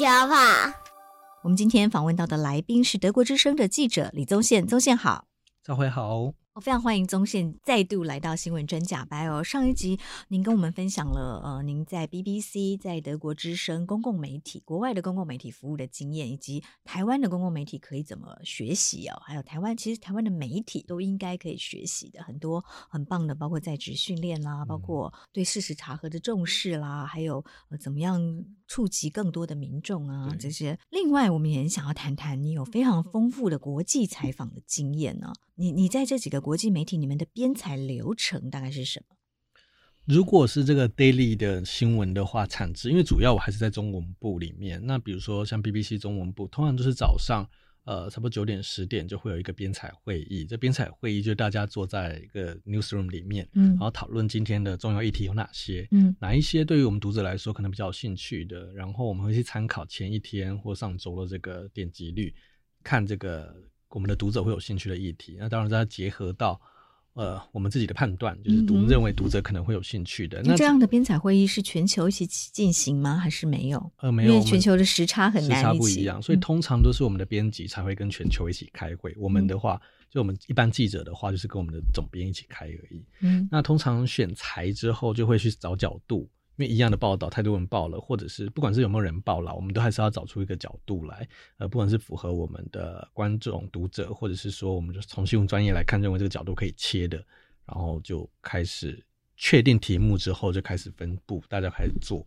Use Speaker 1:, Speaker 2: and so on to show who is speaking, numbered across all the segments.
Speaker 1: 地球跑。
Speaker 2: 我们今天访问到的来宾是德国之声的记者李宗宪，宗宪好，
Speaker 3: 赵辉好。
Speaker 2: 我非常欢迎宗宪再度来到新闻真假掰哦。上一集您跟我们分享了呃，您在 BBC、在德国之声公共媒体、国外的公共媒体服务的经验，以及台湾的公共媒体可以怎么学习哦。还有台湾，其实台湾的媒体都应该可以学习的很多很棒的，包括在职训练啦，包括对事实查核的重视啦，还有呃怎么样触及更多的民众啊这些。另外，我们也很想要谈谈你有非常丰富的国际采访的经验呢、啊。你你在这几个国际媒体，你们的编采流程大概是什么？
Speaker 3: 如果是这个 daily 的新闻的话，产制，因为主要我还是在中文部里面。那比如说像 BBC 中文部，通常都是早上，呃，差不多九点十点就会有一个编采会议。这编采会议就大家坐在一个 newsroom 里面，嗯，然后讨论今天的重要议题有哪些，嗯，哪一些对于我们读者来说可能比较有兴趣的，然后我们会去参考前一天或上周的这个点击率，看这个。我们的读者会有兴趣的议题，那当然再结合到呃我们自己的判断，就是读认为读者可能会有兴趣的。嗯、
Speaker 2: 那这样的编采会议是全球一起进行吗？还是没有？
Speaker 3: 呃，没有，
Speaker 2: 因为全球的时差很难，
Speaker 3: 时差不一样，所以通常都是我们的编辑才会跟全球一起开会。嗯、我们的话，就我们一般记者的话，就是跟我们的总编一起开而已。嗯，那通常选材之后，就会去找角度。因为一样的报道太多人报了，或者是不管是有没有人报了，我们都还是要找出一个角度来，呃，不管是符合我们的观众、读者，或者是说我们就从新闻专业来看，认为这个角度可以切的，然后就开始确定题目之后，就开始分部，大家开始做，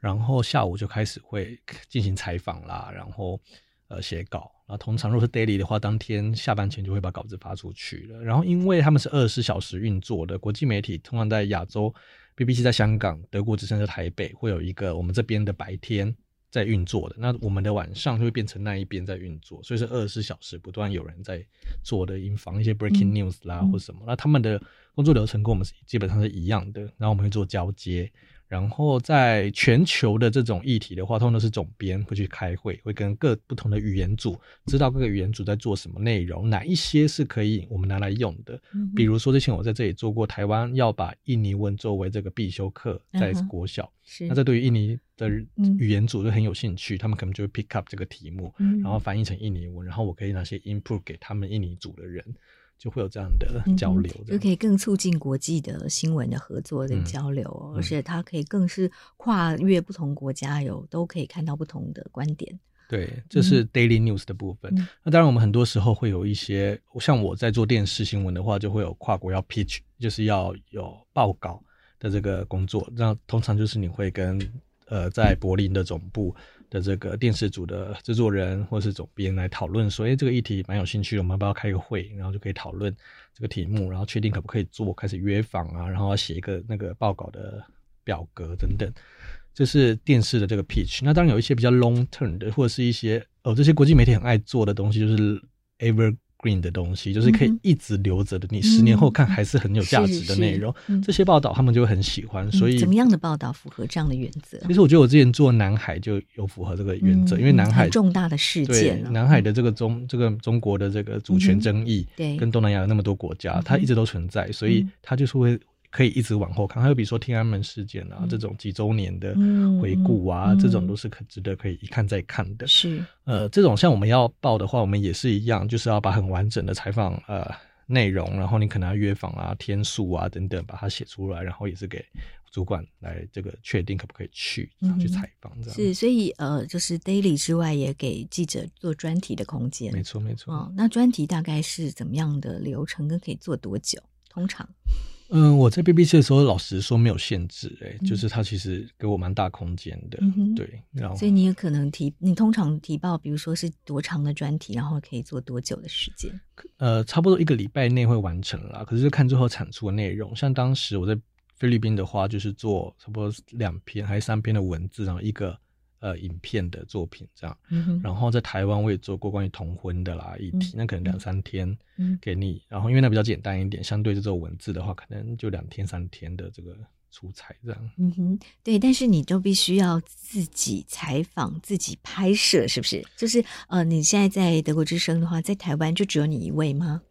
Speaker 3: 然后下午就开始会进行采访啦，然后呃写稿，然后通常如果是 daily 的话，当天下班前就会把稿子发出去了。然后因为他们是二十四小时运作的国际媒体，通常在亚洲。BBC 在香港，德国之声在台北，会有一个我们这边的白天在运作的，那我们的晚上就会变成那一边在运作，所以是二十四小时不断有人在做的，以防一些 breaking news 啦、嗯、或什么。那他们的工作流程跟我们基本上是一样的，然后我们会做交接。然后在全球的这种议题的话，通常都是总编会去开会，会跟各不同的语言组知道各个语言组在做什么内容，哪一些是可以我们拿来用的。嗯、比如说之前我在这里做过，台湾要把印尼文作为这个必修课在国小，嗯、那这对于印尼的语言组就很有兴趣，嗯、他们可能就会 pick up 这个题目，嗯、然后翻译成印尼文，然后我可以拿些 input 给他们印尼组的人。就会有这样的交流，嗯，
Speaker 2: 就可以更促进国际的新闻的合作跟交流，嗯、而且它可以更是跨越不同国家，有都可以看到不同的观点。
Speaker 3: 对，这是 daily news 的部分。嗯、那当然，我们很多时候会有一些，像我在做电视新闻的话，就会有跨国要 pitch，就是要有报告的这个工作。那通常就是你会跟呃在柏林的总部。的这个电视组的制作人或是总编来讨论说，哎，这个议题蛮有兴趣，我们要不要开个会，然后就可以讨论这个题目，然后确定可不可以做，开始约访啊，然后写一个那个报告的表格等等，这是电视的这个 pitch。那当然有一些比较 long term 的，或者是一些哦，这些国际媒体很爱做的东西，就是 ever。Green 的东西就是可以一直留着的，嗯、你十年后看还是很有价值的内容。嗯、这些报道他们就会很喜欢，嗯、所以
Speaker 2: 怎么样的报道符合这样的原则？
Speaker 3: 其实我觉得我之前做南海就有符合这个原则，嗯、因为南海
Speaker 2: 重大的事件，
Speaker 3: 南海的这个中这个中国的这个主权争议，嗯、对，跟东南亚有那么多国家，它一直都存在，所以它就是会。可以一直往后看，还有比如说天安门事件啊，嗯、这种几周年的回顾啊，嗯、这种都是可值得可以一看再看的。是，呃，这种像我们要报的话，我们也是一样，就是要把很完整的采访呃内容，然后你可能要约访啊、天数啊等等，把它写出来，然后也是给主管来这个确定可不可以去，然后去采访这样。
Speaker 2: 是，所以呃，就是 daily 之外，也给记者做专题的空间。
Speaker 3: 没错，没错。
Speaker 2: 哦，那专题大概是怎么样的流程，跟可以做多久？通常？
Speaker 3: 嗯，我在 BBC 的时候，老实说没有限制，欸，哎，嗯，就是它其实给我蛮大空间的，嗯、对。然后，
Speaker 2: 所以你有可能提，你通常提报，比如说是多长的专题，然后可以做多久的时间？
Speaker 3: 呃，差不多一个礼拜内会完成啦。可是就看最后产出的内容，像当时我在菲律宾的话，就是做差不多两篇还是三篇的文字，然后一个呃影片的作品这样。然后在台湾我也做过关于同婚的啦议题，嗯、那可能两三天给你。嗯、然后因为那比较简单一点，相对这种文字的话，可能就两天三天的这个出彩这样。
Speaker 2: 嗯哼，对，但是你都必须要自己采访、自己拍摄，是不是？就是呃，你现在在德国之声的话，在台湾就只有你一位吗？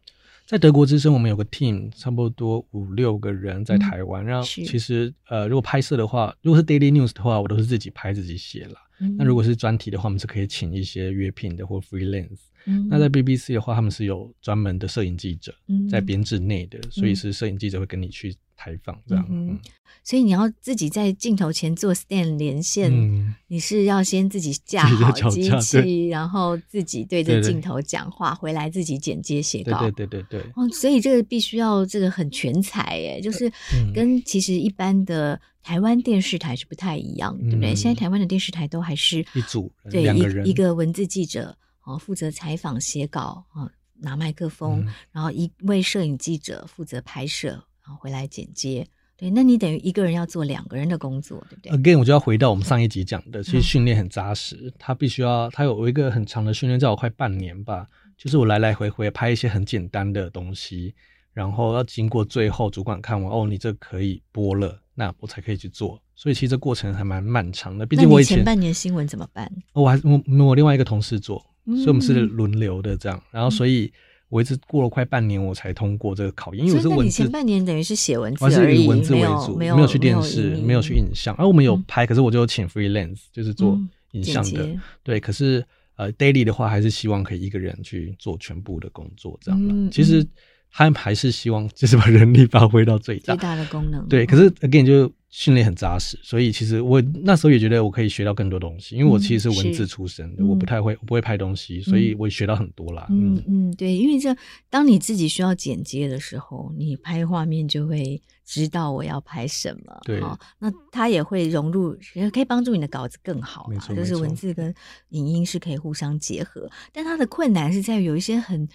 Speaker 3: 在德国之声，我们有个 team，差不多五六个人在台湾。嗯、然后其实呃，如果拍摄的话，如果是 daily news 的话，我都是自己拍自己写了。嗯、那如果是专题的话，我们是可以请一些约聘的或 freelance。嗯、那在 BBC 的话，他们是有专门的摄影记者在编制内的，嗯、所以是摄影记者会跟你去采访这样。嗯嗯
Speaker 2: 所以你要自己在镜头前做 stand 连线，嗯、你是要先自己架好机器，然后自己对着镜头讲话，回来自己剪接写稿。
Speaker 3: 对对对对对。
Speaker 2: 哦，所以这个必须要这个很全才耶，就是跟其实一般的台湾电视台是不太一样，嗯、对不对？现在台湾的电视台都还是
Speaker 3: 一组
Speaker 2: 对
Speaker 3: 两个人，
Speaker 2: 一一个文字记者哦，负责采访写稿啊，拿麦克风，嗯、然后一位摄影记者负责拍摄，回来剪接。对，那你等于一个人要做两个人的工作，对不对
Speaker 3: ？Again，我就要回到我们上一集讲的，其实训练很扎实，嗯、他必须要，他有一个很长的训练，在我快半年吧，就是我来来回回拍一些很简单的东西，然后要经过最后主管看完，哦，你这可以播了，那我才可以去做。所以其实这过程还蛮漫长的。毕竟我以前，
Speaker 2: 前半年新闻怎么办？
Speaker 3: 我还我我另外一个同事做，所以我们是轮流的这样，然后所以。嗯我一直过了快半年，我才通过这个考验。因为我是文字，
Speaker 2: 前半年等于是写文字
Speaker 3: 而已，是以文字为主，没有，没有去电视，没有，去影像。而、啊、我们有拍，嗯、可是我就请 freelance，就是做影像的。嗯、对，可是呃，daily 的话，还是希望可以一个人去做全部的工作，这样。嗯、其实他们还是希望就是把人力发挥到最大，
Speaker 2: 最大的功能。
Speaker 3: 对，可是 again 就。训练很扎实，所以其实我那时候也觉得我可以学到更多东西，因为我其实是文字出身的，嗯、我不太会，我不会拍东西，所以我也学到很多啦。
Speaker 2: 嗯嗯，嗯，对，因为这当你自己需要剪接的时候，你拍画面就会知道我要拍什么，
Speaker 3: 对，
Speaker 2: 那它也会融入，可以帮助你的稿子更好，嘛，就是文字跟影音是可以互相结合，但它的困难是在于有一些很。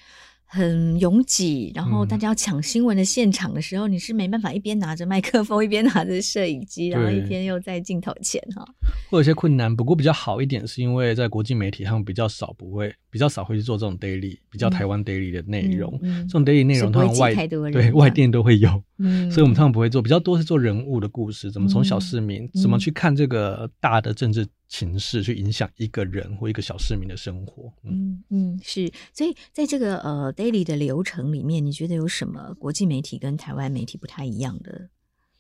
Speaker 2: 很拥挤，然后大家要抢新闻的现场的时候，嗯、你是没办法一边拿着麦克风，一边拿着摄影机，然后一边又在镜头前哈。
Speaker 3: 会有些困难，不过比较好一点，是因为在国际媒体他们比较少不会比较少会去做这种 daily 比较台湾 daily 的内容，这种 daily 内容通常外对外电都会有，嗯、所以我们通常不会做，比较多是做人物的故事，怎么从小市民、嗯、怎么去看这个大的政治。形式去影响一个人或一个小市民的生活，
Speaker 2: 嗯嗯，是，所以在这个呃 daily 的流程里面，你觉得有什么国际媒体跟台湾媒体不太一样的？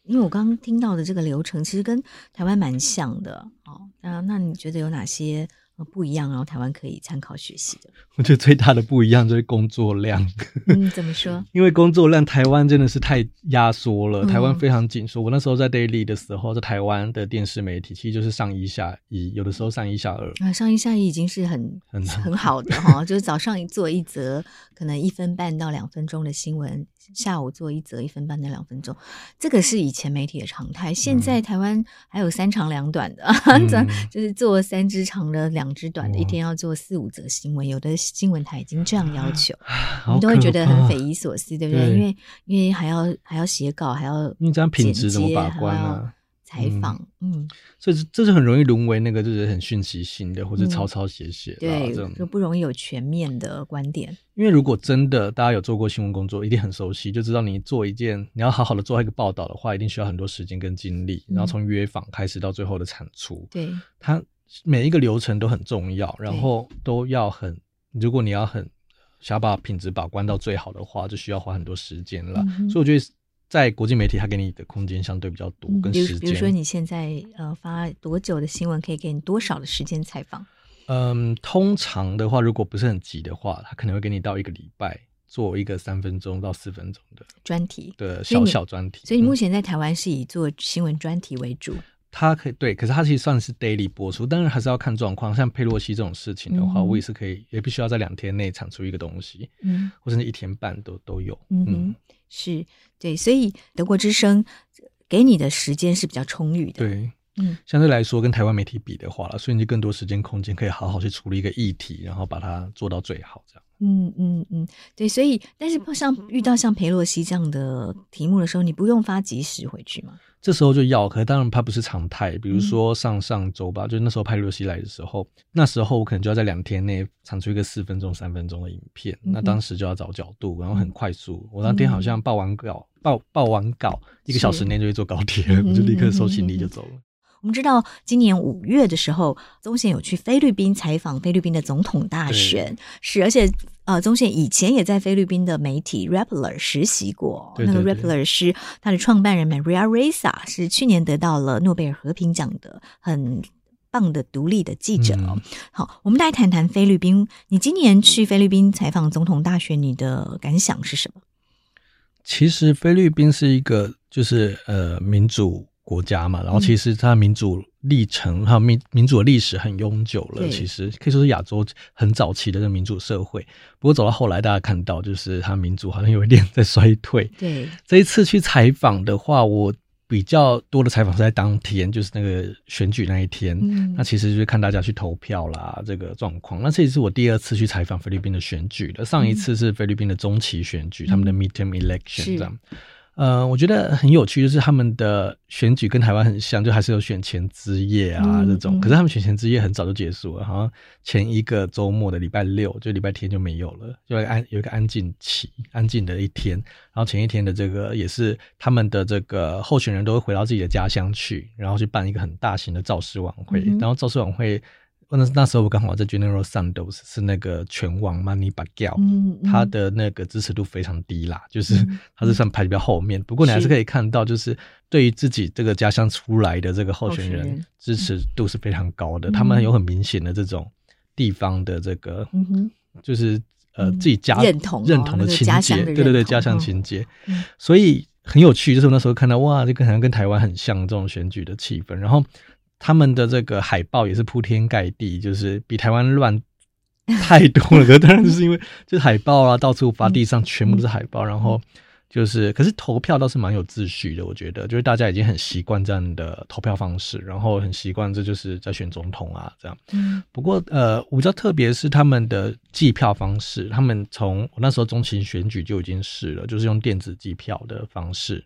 Speaker 2: 因为我刚刚听到的这个流程其实跟台湾蛮像的哦。那那你觉得有哪些？不一样，然后台湾可以参考学习的。
Speaker 3: 我觉得最大的不一样就是工作量。
Speaker 2: 嗯，怎么说？
Speaker 3: 因为工作量，台湾真的是太压缩了。台湾非常紧缩。嗯、我那时候在 Daily 的时候，在台湾的电视媒体，其实就是上一下一，有的时候上一下二。
Speaker 2: 啊，上一下一已经是很很很好的哈，就是早上做一则可能一分半到两分钟的新闻，下午做一则一分半的两分钟，这个是以前媒体的常态。现在台湾还有三长两短的，嗯、就是做三支长的两。两支短的，一天要做四五则新闻，哦、有的新闻台已经这样要求，我们都会觉得很匪夷所思，对不对？对，因为因为还要还要写稿，还要
Speaker 3: 你这样品质怎么把关呢？
Speaker 2: 采访，嗯，
Speaker 3: 所以这是很容易沦为那个就是很讯息性的，或者抄抄写写，
Speaker 2: 对，
Speaker 3: 这种
Speaker 2: 就不容易有全面的观点。
Speaker 3: 因为如果真的大家有做过新闻工作，一定很熟悉，就知道你做一件你要好好的做一个报道的话，一定需要很多时间跟精力，然后从约访开始到最后的产出，
Speaker 2: 对，
Speaker 3: 它。每一个流程都很重要，然后都要很，如果你要很想要把品质把关到最好的话，就需要花很多时间了。嗯、所以我觉得在国际媒体，它给你的空间相对比较多，跟时间。
Speaker 2: 比如说你现在呃发多久的新闻，可以给你多少的时间采访？
Speaker 3: 嗯，通常的话，如果不是很急的话，他可能会给你到一个礼拜做一个三分钟到四分钟的
Speaker 2: 专题
Speaker 3: 的小小专题。
Speaker 2: 所以你目前在台湾是以做新闻专题为主。
Speaker 3: 它可以对，可是它其实算是 daily 播出，当然还是要看状况。像佩洛西这种事情的话，嗯、我也是可以，也必须要在两天内产出一个东西，嗯，或者是一天半都都有。嗯，
Speaker 2: 嗯是对，所以德国之声给你的时间是比较充裕的。
Speaker 3: 对，嗯，相对来说跟台湾媒体比的话，所以你更多时间空间可以好好去处理一个议题，然后把它做到最好，这样。
Speaker 2: 嗯嗯嗯，对，所以但是像遇到像裴洛西这样的题目的时候，你不用发即时回去吗？
Speaker 3: 这时候就要，可是当然它不是常态。比如说上上周吧，嗯、就是那时候派罗西来的时候，那时候我可能就要在两天内产出一个四分钟、三分钟的影片，嗯、那当时就要找角度，然后很快速。嗯、我那天好像报完稿，报报完稿一个小时内就会坐高铁我就立刻收行李就走了。嗯
Speaker 2: 我们知道，今年五月的时候，宗宪有去菲律宾采访菲律宾的总统大选，是而且呃，宗宪以前也在菲律宾的媒体 Rappler 实习过。对对对，那个 Rappler 是他的创办人 Maria Ressa，是去年得到了诺贝尔和平奖的很棒的独立的记者好，我们来谈谈菲律宾。你今年去菲律宾采访总统大选，你的感想是什么？
Speaker 3: 其实菲律宾是一个就是呃民主。国家嘛，然后其实它民主历程，还有民民主的历史很悠久了。其实可以说是亚洲很早期的这个民主社会。不过走到后来，大家看到就是它民主好像有一点在衰退。
Speaker 2: 对，
Speaker 3: 这一次去采访的话，我比较多的采访是在当天，就是那个选举那一天。嗯，那其实就是看大家去投票啦，这个状况。那这也是我第二次去采访菲律宾的选举了。上一次是菲律宾的中期选举，嗯、他们的 midterm election 这样。呃，我觉得很有趣，就是他们的选举跟台湾很像，就还是有选前之夜啊、嗯、这种。可是他们选前之夜很早就结束了，好像前一个周末的礼拜六，就礼拜天就没有了，就安有一个安静期，安静的一天。然后前一天的这个也是他们的这个候选人都会回到自己的家乡去，然后去办一个很大型的造势晚会，嗯、然后造势晚会。那那时候我刚好在 General Santos 是那个拳王 Manny Pacquiao，嗯嗯、他的那个支持度非常低啦，就是他是算排比较后面。嗯、不过你还是可以看到，就是对于自己这个家乡出来的这个候选人，支持度是非常高的。嗯、他们有很明显的这种地方的这个，就是呃自己家
Speaker 2: 认同
Speaker 3: 认同的情节，对对对，家乡情节。
Speaker 2: 嗯、
Speaker 3: 所以很有趣，就是我那时候看到哇，这个好像跟台湾很像这种选举的气氛，然后。他们的这个海报也是铺天盖地，就是比台湾乱 太多了。可当然就是因为 就是海报啊，到处发，地上全部都是海报。然后就是，可是投票倒是蛮有秩序的，我觉得，就是大家已经很习惯这样的投票方式，然后很习惯这就是在选总统啊这样。嗯。不过呃，我比较特别是他们的计票方式，他们从我那时候中期选举就已经试了，就是用电子计票的方式。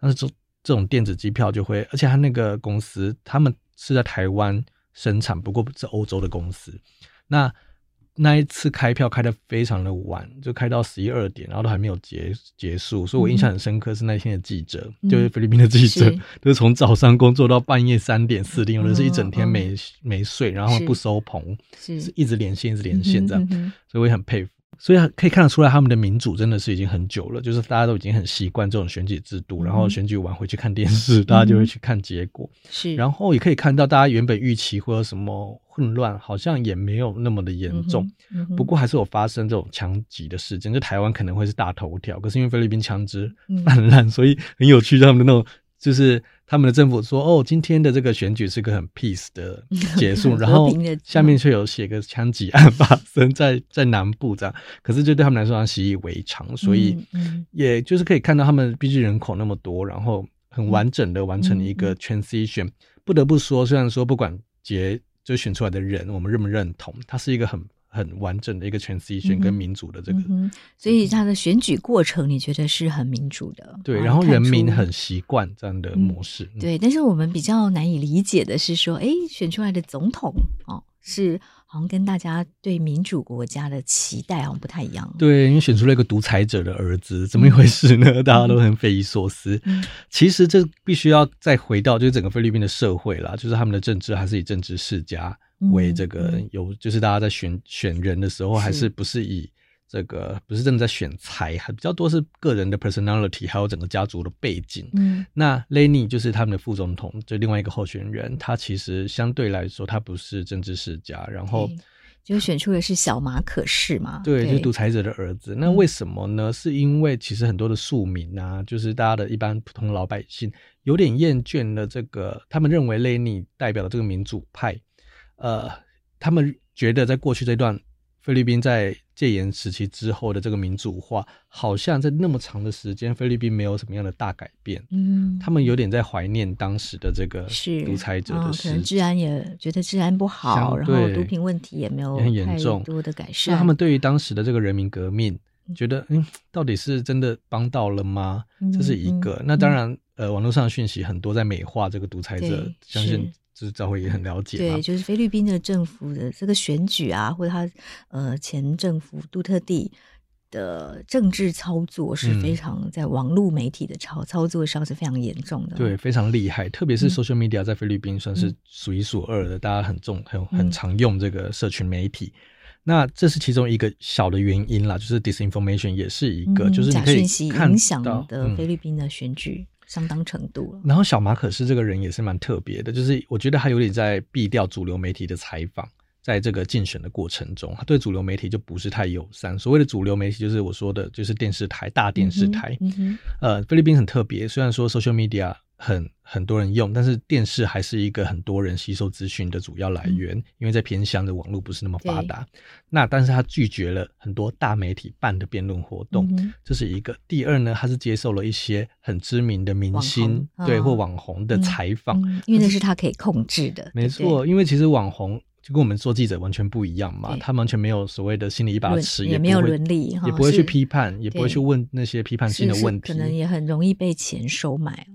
Speaker 3: 但是这这种电子机票就会，而且他那个公司他们。是在台湾生产，不过是欧洲的公司。那那一次开票开的非常的晚，就开到十一二点，然后都还没有结结束。所以我印象很深刻是那天的记者，嗯、就是菲律宾的记者，是就是从早上工作到半夜三点四点，有的是一整天没、嗯、没睡，然后不收棚，是，是一直连线一直连线这样。所以我也很佩服。所以可以看得出来，他们的民主真的是已经很久了，就是大家都已经很习惯这种选举制度，嗯、然后选举完回去看电视，嗯、大家就会去看结果。是，然后也可以看到，大家原本预期会有什么混乱，好像也没有那么的严重。嗯嗯、不过还是有发生这种枪击的事件，就台湾可能会是大头条，可是因为菲律宾枪支泛滥，嗯、所以很有趣，他们的那种。就是他们的政府说，哦，今天的这个选举是个很 peace 的结束，然后下面却有写个枪击案发生 在在南部这样，可是就对他们来说，习以为常，所以也就是可以看到他们毕竟人口那么多，然后很完整的完成了一个 transition。不得不说，虽然说不管结就选出来的人，我们认不认同，他是一个很。很完整的一个 transition 跟民主的这个、嗯嗯，
Speaker 2: 所以他的选举过程你觉得是很民主的？
Speaker 3: 对，然后人民很习惯这样的模式。
Speaker 2: 嗯、对，但是我们比较难以理解的是说，哎，选出来的总统哦，是好像跟大家对民主国家的期待好像不太一样。
Speaker 3: 对，因为选出了一个独裁者的儿子，怎么一回事呢？嗯、大家都很匪夷所思。嗯、其实这必须要再回到就是整个菲律宾的社会啦，就是他们的政治还是以政治世家。为这个有，就是大家在选选人的时候，还是不是以这个不是真的在选才，还比较多是个人的 personality，还有整个家族的背景。嗯，那 Leni 就是他们的副总统，就另外一个候选人，他其实相对来说他不是政治世家，然后
Speaker 2: 就选出的是小马可士嘛，
Speaker 3: 对，就是独裁者的儿子。那为什么呢？是因为其实很多的庶民啊，就是大家的一般普通老百姓，有点厌倦了这个，他们认为 Leni 代表的这个民主派。呃，他们觉得在过去这段菲律宾在戒严时期之后的这个民主化，好像在那么长的时间，菲律宾没有什么样的大改变。嗯，他们有点在怀念当时的这个独裁者的时、哦、可能
Speaker 2: 治安也觉得治安不好，然后毒品问题也没有很严重多的改善。
Speaker 3: 他们对于当时的这个人民革命，觉得嗯，到底是真的帮到了吗？这是一个。嗯、那当然，呃，网络上的讯息很多在美化这个独裁者，相信。就是教会也很了解，
Speaker 2: 对，就是菲律宾的政府的这个选举啊，或者他呃前政府杜特地的政治操作是非常在网络媒体的操操作上是非常严重的，
Speaker 3: 对，非常厉害。特别是 social media 在菲律宾算是数一数二的，嗯、大家很重很很常用这个社群媒体。嗯、那这是其中一个小的原因啦，就是 disinformation 也是一个，嗯、就是你可以看到影响
Speaker 2: 的菲律宾的选举。嗯相当程度了。
Speaker 3: 然后小马可是这个人也是蛮特别的，就是我觉得他有点在避掉主流媒体的采访，在这个竞选的过程中，他对主流媒体就不是太友善。所谓的主流媒体，就是我说的，就是电视台、大电视台。嗯嗯、呃，菲律宾很特别，虽然说 social media。很很多人用，但是电视还是一个很多人吸收资讯的主要来源，嗯、因为在偏乡的网络不是那么发达。那但是他拒绝了很多大媒体办的辩论活动，嗯、这是一个。第二呢，他是接受了一些很知名的明星红对、哦、或网红的
Speaker 2: 采访、因为那是他可以控制的。
Speaker 3: 没错，对对因为其实网红就跟我们做记者完全不一样嘛，他完全没有所谓的心里一把尺，
Speaker 2: 也没有伦理，
Speaker 3: 也不会去批判，也不会去问那些批判性的问题，
Speaker 2: 可能也很容易被钱收买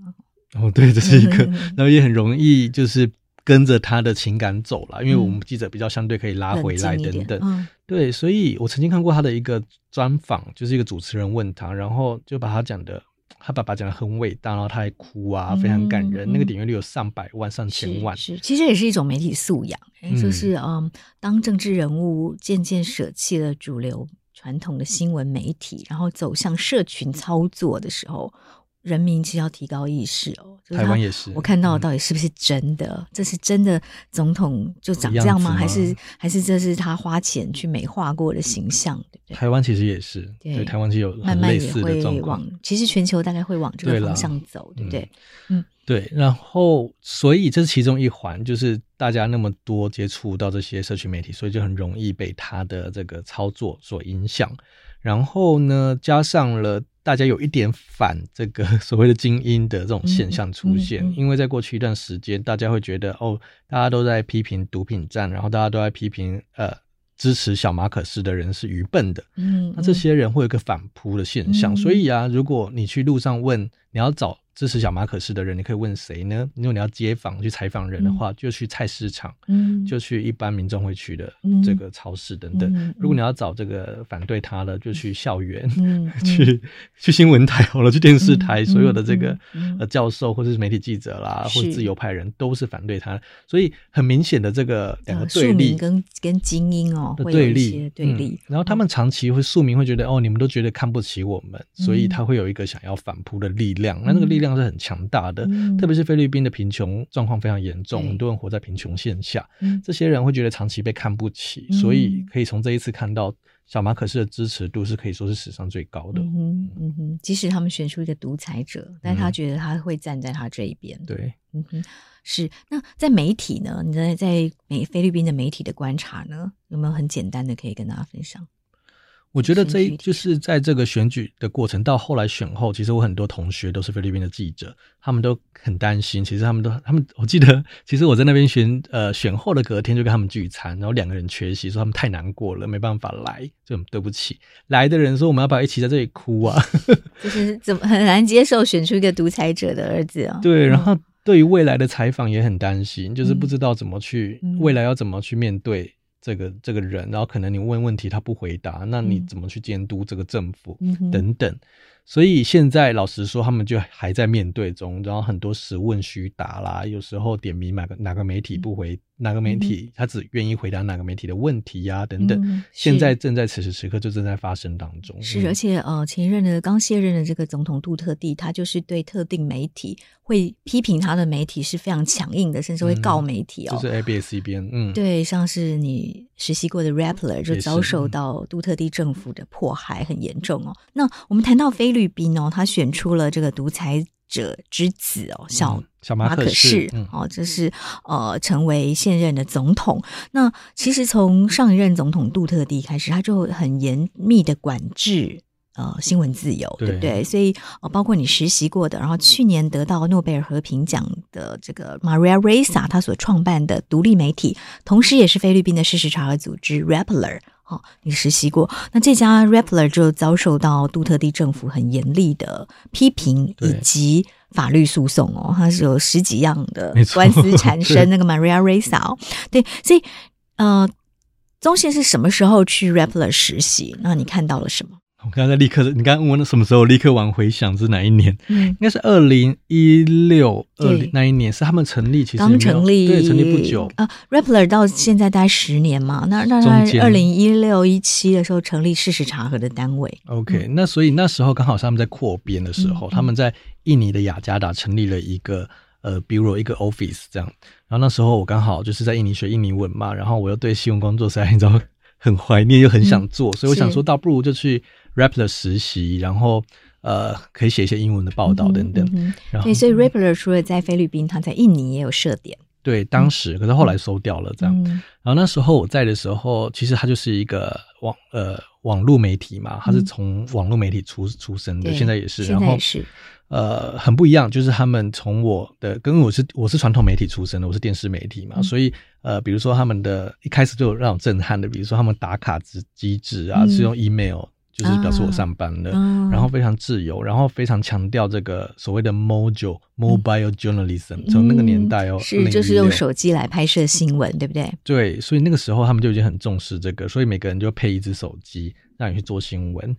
Speaker 3: 哦，对，这是一个，然后也很容易就是跟着他的情感走了，因为我们记者比较相对可以拉回来等等，嗯、对，所以我曾经看过他的一个专访，就是一个主持人问他，然后就把他讲的，他爸爸讲的很伟大，然后他还哭啊，非常感人，嗯、那个点阅率有上百万、上千万，
Speaker 2: 是，是，其实也是一种媒体素养，就是嗯，当政治人物渐渐舍弃了主流传统的新闻媒体，然后走向社群操作的时候。人民其实要提高意识哦，
Speaker 3: 台湾也是。
Speaker 2: 我看到到底是不是真的？嗯、这是真的总统就长这样吗？还是还是这是他花钱去美化过的形象？对不对？
Speaker 3: 台湾其实也是，对，对台湾其实有很类似的状况，慢慢也会往，
Speaker 2: 其实全球大概会往这个方向走，对，对不对？嗯，
Speaker 3: 对。然后，所以这是其中一环，就是大家那么多接触到这些社区媒体，所以就很容易被他的这个操作所影响。然后呢，加上了。大家有一点反这个 所谓的精英的这种现象出现，嗯嗯。嗯、因为在过去一段时间，大家会觉得哦，大家都在批评毒品战，然后大家都在批评呃支持小马可斯的人是愚笨的，嗯，嗯。那这些人会有一个反扑的现象，所以啊，如果你去路上问，你要找。支持小马可仕的人，你可以问谁呢？如果你要街访去采访人的话，嗯、就去菜市场，嗯，就去一般民众会去的这个超市等等。嗯嗯、如果你要找这个反对他的，就去校园，嗯、去去新闻台好了，去电视台，嗯、所有的这个呃教授或者是媒体记者啦，或者自由派人都是反对他。所以很明显的这个两个对立
Speaker 2: 跟跟精英哦
Speaker 3: 的对立
Speaker 2: 会对立、
Speaker 3: 嗯。然后他们长期会庶民会觉得哦，你们都觉得看不起我们，所以他会有一个想要反扑的力量。那、嗯、那个力量。是很强大的，嗯、特别是菲律宾的贫穷状况非常严重，很多人活在贫穷线下。嗯、这些人会觉得长期被看不起，嗯、所以可以从这一次看到小马可仕的支持度是可以说是史上最高的。嗯
Speaker 2: 哼，嗯哼，即使他们选出一个独裁者，但他觉得他会站在他这一边。
Speaker 3: 对，
Speaker 2: 嗯哼，是。那在媒体呢？你在在美菲律宾的媒体的观察呢？有没有很简单的可以跟大家分享？
Speaker 3: 我觉得这一就是在这个选举的过程到后来选后，其实我很多同学都是菲律宾的记者，他们都很担心。其实他们都，他们我记得，其实我在那边选呃选后的隔天就跟他们聚餐，然后两个人缺席，说他们太难过了，没办法来，就很对不起。来的人说我们要不要一起在这里哭啊？
Speaker 2: 就是怎么很难接受选出一个独裁者的儿子啊？
Speaker 3: 对，然后对于未来的采访也很担心，就是不知道怎么去未来要怎么去面对。这个这个人，然后可能你问问题他不回答，那你怎么去监督这个政府、嗯、等等？所以现在老实说，他们就还在面对中，然后很多实问虚答啦，有时候点名哪个哪个媒体不回。嗯哪个媒体，他只愿意回答哪个媒体的问题呀、啊？等等，嗯、现在正在此时此刻就正在发生当中。
Speaker 2: 是，而且呃，前一任的刚卸任的这个总统杜特地，他就是对特定媒体会批评他的媒体是非常强硬的，甚至会告媒体哦。
Speaker 3: 就是 ABS 一边，嗯，
Speaker 2: 对，像是你实习过的 Rappler 就遭受到杜特地政府的迫害，很严重哦。那我们谈到菲律宾哦，他选出了这个独裁者之子哦，小
Speaker 3: 小马可仕，嗯、
Speaker 2: 哦，这是呃成为现任的总统。那其实从上一任总统杜特地开始，他就很严密的管制。呃，新闻自由，对，不对？所以呃，包括你实习过的，然后去年得到诺贝尔和平奖的这个 Maria Ressa，他所创办的独立媒体，同时也是菲律宾的事实查核组织 Rappler，哦，你实习过？那这家 Rappler 就遭受到杜特地政府很严厉的批评以及法律诉讼哦，它是有十几样的官司 产生。那个 Maria Ressa，哦，对，所以呃，宗宪是什么时候去 Rappler 实习？那你看到了什么？
Speaker 3: 我刚才立刻，你刚刚问了什么时候？立刻往回想是哪一年？嗯，应该是二零一六二零那一年，是他们成立，其实刚
Speaker 2: 成立，
Speaker 3: 对，成立不久
Speaker 2: 啊。Rappler 到现在大概十年嘛，那那在二零一六一七的时候成立事实查核的单位。
Speaker 3: OK，那所以那时候刚好是他们在扩编的时候，嗯、他们在印尼的雅加达成立了一个呃，bureau 一个 office 这样。然后那时候我刚好就是在印尼学印尼文嘛，然后我又对新闻工作实在 你知道很怀念，又很想做，嗯、所以我想说，倒不如就去。Rappler 实习，然后呃，可以写一些英文的报道等等。嗯嗯、然后
Speaker 2: 对，所以 Rappler 除了在菲律宾，他在印尼也有设点。
Speaker 3: 对，当时可是后来收掉了这样。嗯、然后那时候我在的时候，其实他就是一个网呃网络媒体嘛，他是从网络媒体出出身的，嗯、现在也是。然后是呃很不一样，就是他们从我的跟我是我是传统媒体出身的，我是电视媒体嘛，嗯、所以呃比如说他们的一开始就有让我震撼的，比如说他们打卡机机制啊，嗯、是用 email。就是表示我上班了，啊、然后非常自由，然后非常强调这个所谓的 mojo mobile journalism，从、嗯、那个年代哦，
Speaker 2: 是就是用手机来拍摄新闻，对不对？
Speaker 3: 对，所以那个时候他们就已经很重视这个，所以每个人就配一只手机让你去做新闻。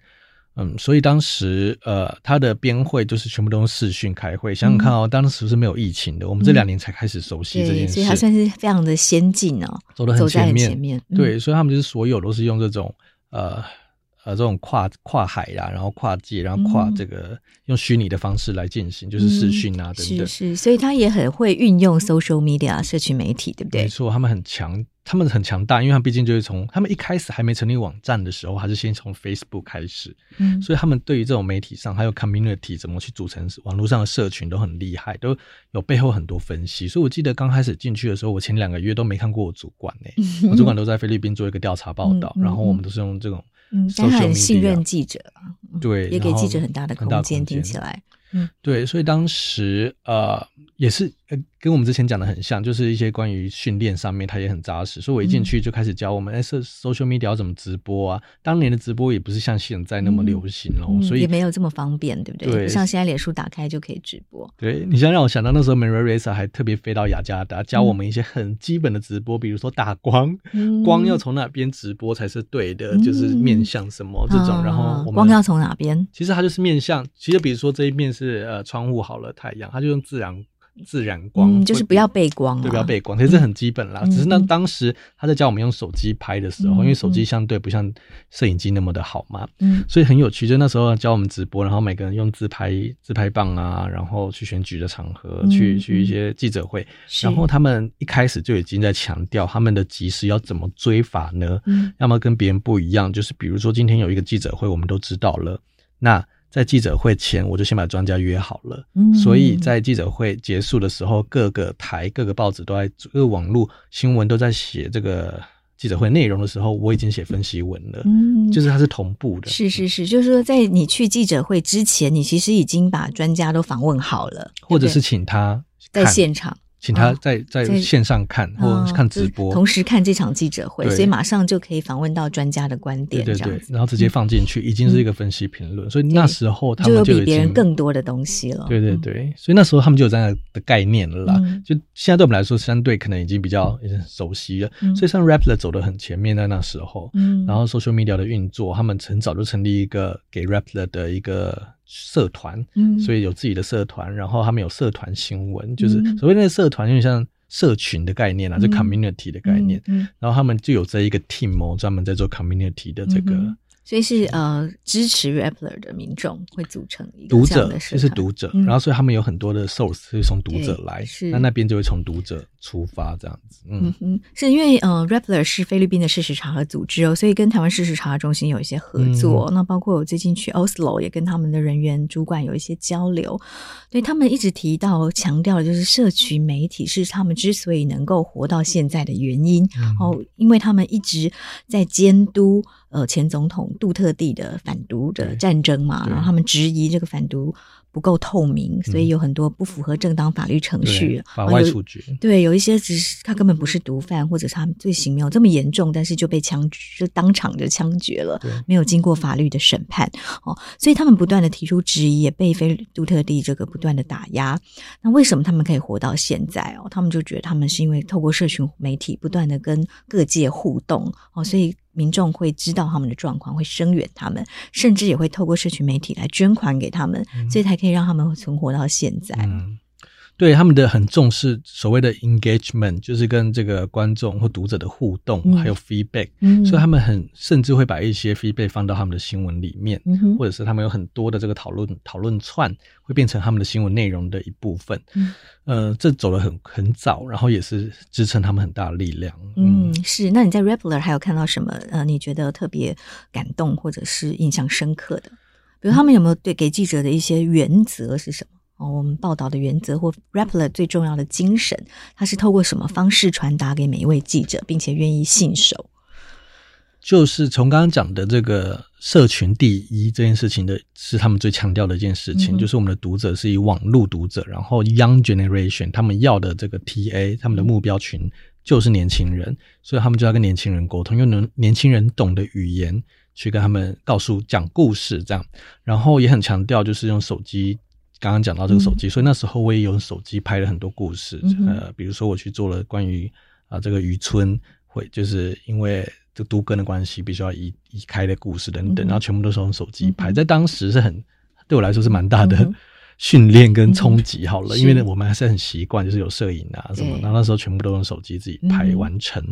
Speaker 3: 嗯，所以当时呃，他的编会就是全部都用视讯开会。想想看哦，当时是没有疫情的，我们这两年才开始熟悉这件事，
Speaker 2: 所以他算是非常的先进哦，
Speaker 3: 走得很前面。
Speaker 2: 前面
Speaker 3: 嗯、对，所以他们就是所有都是用这种呃。呃，这种跨跨海呀、啊，然后跨界，然后跨这个、嗯、用虚拟的方式来进行，就是视讯啊、嗯、等等。
Speaker 2: 是是，所以他也很会运用 social media 社群媒体，对不对？
Speaker 3: 没错，他们很强，他们很强大，因为他们毕竟就是从他们一开始还没成立网站的时候，还是先从 Facebook 开始。嗯，所以他们对于这种媒体上还有 community 怎么去组成网络上的社群都很厉害，都有背后很多分析。所以我记得刚开始进去的时候，我前两个月都没看过我主管呢、欸，我主管都在菲律宾做一个调查报道，嗯、然后我们都是用这种。
Speaker 2: 嗯，但他很信任记者啊，
Speaker 3: 对，
Speaker 2: 也给记者很大的空间，听起来。
Speaker 3: 嗯，对，所以当时呃也是呃跟我们之前讲的很像，就是一些关于训练上面，他也很扎实。所以我一进去就开始教我们，哎，社 social media 要怎么直播啊？当年的直播也不是像现在那么流行哦，所以
Speaker 2: 也没有这么方便，对不对？
Speaker 3: 对，
Speaker 2: 像现在脸书打开就可以直播。
Speaker 3: 对，你现在让我想到那时候，Maria Ressa 还特别飞到雅加达教我们一些很基本的直播，比如说打光，光要从哪边直播才是对的，就是面向什么这种。然后我们
Speaker 2: 光要从哪边？
Speaker 3: 其实它就是面向，其实比如说这一面是呃窗户。好了，太阳，它就用自然自然光，
Speaker 2: 嗯，就是不要背光，
Speaker 3: 对，不要背光，其实这很基本啦。嗯、只是那当时他在教我们用手机拍的时候，嗯、因为手机相对不像摄影机那么的好嘛，嗯，所以很有趣。就那时候教我们直播，然后每个人用自拍自拍棒啊，然后去选举的场合，嗯、去去一些记者会，然后他们一开始就已经在强调他们的即时要怎么追法呢？嗯，要么跟别人不一样，就是比如说今天有一个记者会，我们都知道了，那。在记者会前，我就先把专家约好了，嗯，所以在记者会结束的时候，各个台、各个报纸都在，各个网络新闻都在写这个记者会内容的时候，我已经写分析文了，嗯，就是它是同步的，
Speaker 2: 是是是，就是说在你去记者会之前，你其实已经把专家都访问好了，
Speaker 3: 或者是请他
Speaker 2: 在现场。
Speaker 3: 请他在在线上看或看直播，
Speaker 2: 同时看这场记者会，所以马上就可以访问到专家的观点，
Speaker 3: 对对对，然后直接放进去，已经是一个分析评论。所以那时候他们
Speaker 2: 就有比别人更多的东西了。
Speaker 3: 对对对，所以那时候他们就有这样的概念了啦。就现在对我们来说，相对可能已经比较熟悉了。所以像 Rappler 走得很前面在那时候，然后 social media 的运作，他们很早就成立一个给 Rappler 的一个。社团，嗯，所以有自己的社团，然后他们有社团新闻，就是所谓那个社团，有点像社群的概念啦，就 community 的概念，嗯，然后他们就有这一个 team 哦，专门在做 community 的这个，
Speaker 2: 所以是呃支持 Rappler 的民众会组成一
Speaker 3: 个读者，就是读者，然后所以他们有很多的 source 是从读者来，是。那那边就会从读者出发这样子。嗯
Speaker 2: 嗯嗯，是因为呃，Rappler 是菲律宾的事实查核组织哦，所以跟台湾事实查核中心有一些合作。嗯、那包括我最近去 Oslo 也跟他们的人员主管有一些交流，对他们一直提到强调的就是社群媒体是他们之所以能够活到现在的原因、嗯、哦，因为他们一直在监督呃前总统杜特地的反毒的战争嘛，然后他们质疑这个反毒。不够透明，所以有很多不符合正当法律程序，
Speaker 3: 嗯、法外处决。
Speaker 2: 对，有一些只是他根本不是毒贩，或者他罪行没有这么严重，但是就被枪就当场就枪决了，没有经过法律的审判。哦，所以他们不断的提出质疑，也被菲杜特地这个不断的打压。那为什么他们可以活到现在？哦，他们就觉得他们是因为透过社群媒体不断的跟各界互动。哦，所以。民众会知道他们的状况，会声援他们，甚至也会透过社群媒体来捐款给他们，嗯、所以才可以让他们存活到现在。嗯，
Speaker 3: 对，他们的很重视所谓的 engagement，就是跟这个观众或读者的互动，嗯、还有 feedback，嗯，所以他们很甚至会把一些 feedback 放到他们的新闻里面，嗯、或者是他们有很多的这个讨论讨论串。会变成他们的新闻内容的一部分，嗯，呃，这走了很很早，然后也是支撑他们很大的力量。
Speaker 2: 嗯，嗯是。那你在 Rappler 还有看到什么？呃，你觉得特别感动或者是印象深刻的？比如他们有没有对给记者的一些原则是什么？哦，我们报道的原则或 Rappler 最重要的精神，它是透过什么方式传达给每一位记者，并且愿意信守？
Speaker 3: 就是从刚刚讲的这个社群第一这件事情的，是他们最强调的一件事情。嗯、就是我们的读者是以网络读者，然后 Young Generation 他们要的这个 TA，他们的目标群就是年轻人，所以他们就要跟年轻人沟通，用能年轻人懂的语言去跟他们告诉讲故事，这样。然后也很强调就是用手机，刚刚讲到这个手机，嗯、所以那时候我也用手机拍了很多故事，嗯、呃，比如说我去做了关于啊、呃、这个渔村会，就是因为。这都跟的关系，必须要移移开的故事等等，嗯、然后全部都是用手机拍，嗯、在当时是很对我来说是蛮大的训练跟冲击。好了，嗯、因为呢，我们还是很习惯，就是有摄影啊什么，对然后那时候全部都用手机自己拍完成。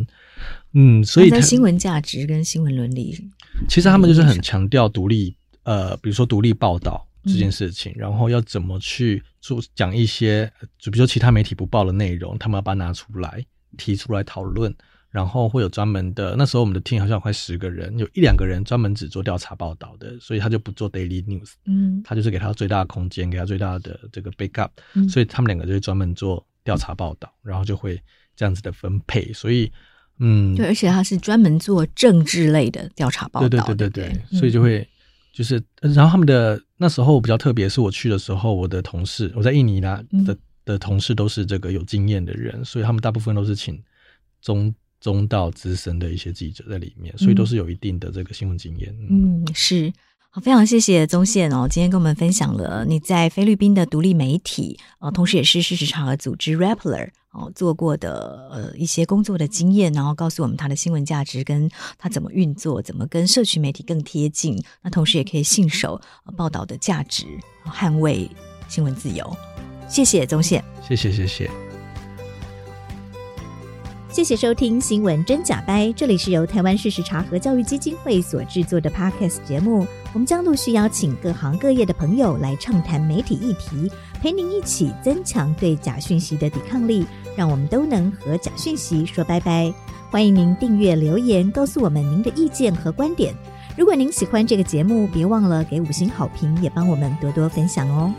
Speaker 3: 嗯，嗯，所以在
Speaker 2: 新闻价值跟新闻伦理，
Speaker 3: 其实他们就是很强调独立，呃，比如说独立报道这件事情，嗯、然后要怎么去做讲一些，就比如说其他媒体不报的内容，他们要把它拿出来提出来讨论。然后会有专门的，那时候我们的 team 好像有快十个人，有一两个人专门只做调查报道的，所以他就不做 daily news，嗯，他就是给他最大的空间，给他最大的这个 backup，嗯，所以他们两个就会专门做调查报道，然后就会这样子的分配，所以，嗯，
Speaker 2: 对，而且他是专门做政治类的调查报道，
Speaker 3: 对对对对对，对所以就会就是，然后他们的那时候比较特别，是我去的时候，我的同事，我在印尼呢的的同事都是这个有经验的人，所以他们大部分都是请中。中道资深的一些记者在里面，所以都是有一定的这个新闻经验。
Speaker 2: 嗯，是好，非常谢谢宗宪哦，今天跟我们分享了你在菲律宾的独立媒体，呃，同时也是事实查核组织 Rappler 哦做过的呃一些工作的经验，然后告诉我们他的新闻价值跟他怎么运作，怎么跟社区媒体更贴近，那同时也可以信守报道的价值，捍卫新闻自由。谢谢宗宪，
Speaker 3: 谢谢谢谢。
Speaker 2: 谢谢收听《新闻真假掰》，这里是由台湾事实查核教育基金会所制作的 Podcast 节目。我们将陆续邀请各行各业的朋友来畅谈媒体议题，陪您一起增强对假讯息的抵抗力，让我们都能和假讯息说拜拜。欢迎您订阅留言，告诉我们您的意见和观点。如果您喜欢这个节目，别忘了给五星好评，也帮我们多多分享哦。